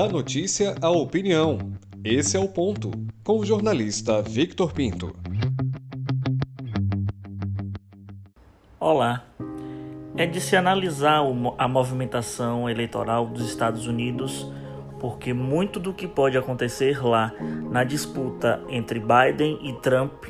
Da notícia à opinião. Esse é o ponto. Com o jornalista Victor Pinto. Olá. É de se analisar a movimentação eleitoral dos Estados Unidos, porque muito do que pode acontecer lá na disputa entre Biden e Trump,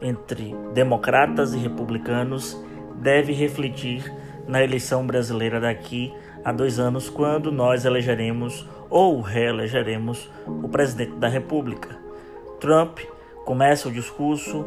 entre democratas e republicanos, deve refletir na eleição brasileira daqui a dois anos, quando nós elegeremos ou reelegeremos o presidente da República. Trump começa o discurso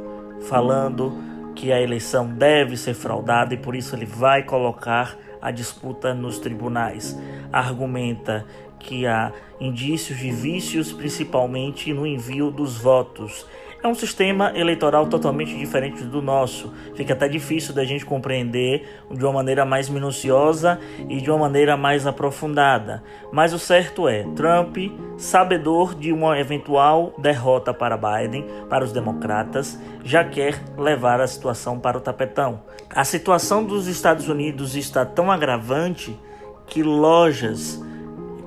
falando que a eleição deve ser fraudada e por isso ele vai colocar a disputa nos tribunais. Argumenta que há indícios de vícios, principalmente no envio dos votos é um sistema eleitoral totalmente diferente do nosso. Fica até difícil da gente compreender de uma maneira mais minuciosa e de uma maneira mais aprofundada. Mas o certo é, Trump, sabedor de uma eventual derrota para Biden, para os democratas, já quer levar a situação para o tapetão. A situação dos Estados Unidos está tão agravante que lojas,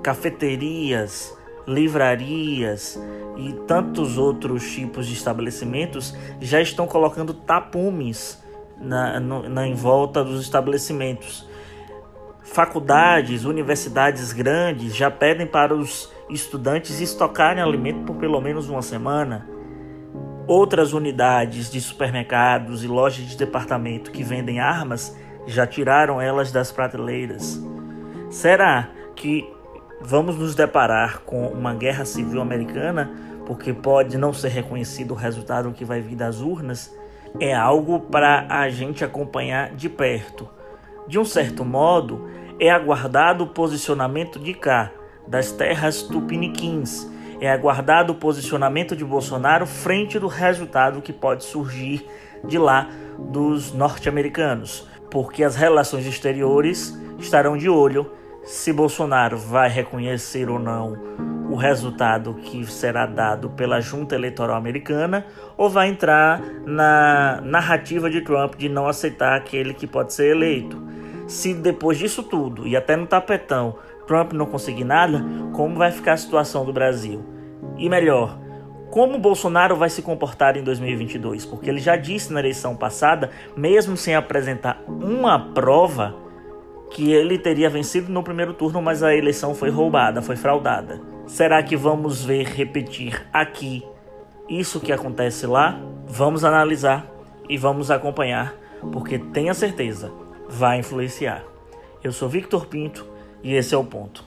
cafeterias, livrarias e tantos outros tipos de estabelecimentos já estão colocando tapumes na, no, na em volta dos estabelecimentos. Faculdades, universidades grandes já pedem para os estudantes estocarem alimento por pelo menos uma semana. Outras unidades de supermercados e lojas de departamento que vendem armas já tiraram elas das prateleiras. Será que vamos nos deparar com uma guerra civil americana, porque pode não ser reconhecido o resultado que vai vir das urnas, é algo para a gente acompanhar de perto. De um certo modo, é aguardado o posicionamento de cá, das terras tupiniquins, é aguardado o posicionamento de Bolsonaro frente do resultado que pode surgir de lá dos norte-americanos, porque as relações exteriores estarão de olho se Bolsonaro vai reconhecer ou não o resultado que será dado pela junta eleitoral americana ou vai entrar na narrativa de Trump de não aceitar aquele que pode ser eleito. Se depois disso tudo e até no tapetão Trump não conseguir nada, como vai ficar a situação do Brasil? E melhor, como Bolsonaro vai se comportar em 2022? Porque ele já disse na eleição passada, mesmo sem apresentar uma prova, que ele teria vencido no primeiro turno, mas a eleição foi roubada, foi fraudada. Será que vamos ver repetir aqui isso que acontece lá? Vamos analisar e vamos acompanhar, porque tenha certeza, vai influenciar. Eu sou Victor Pinto e esse é o ponto.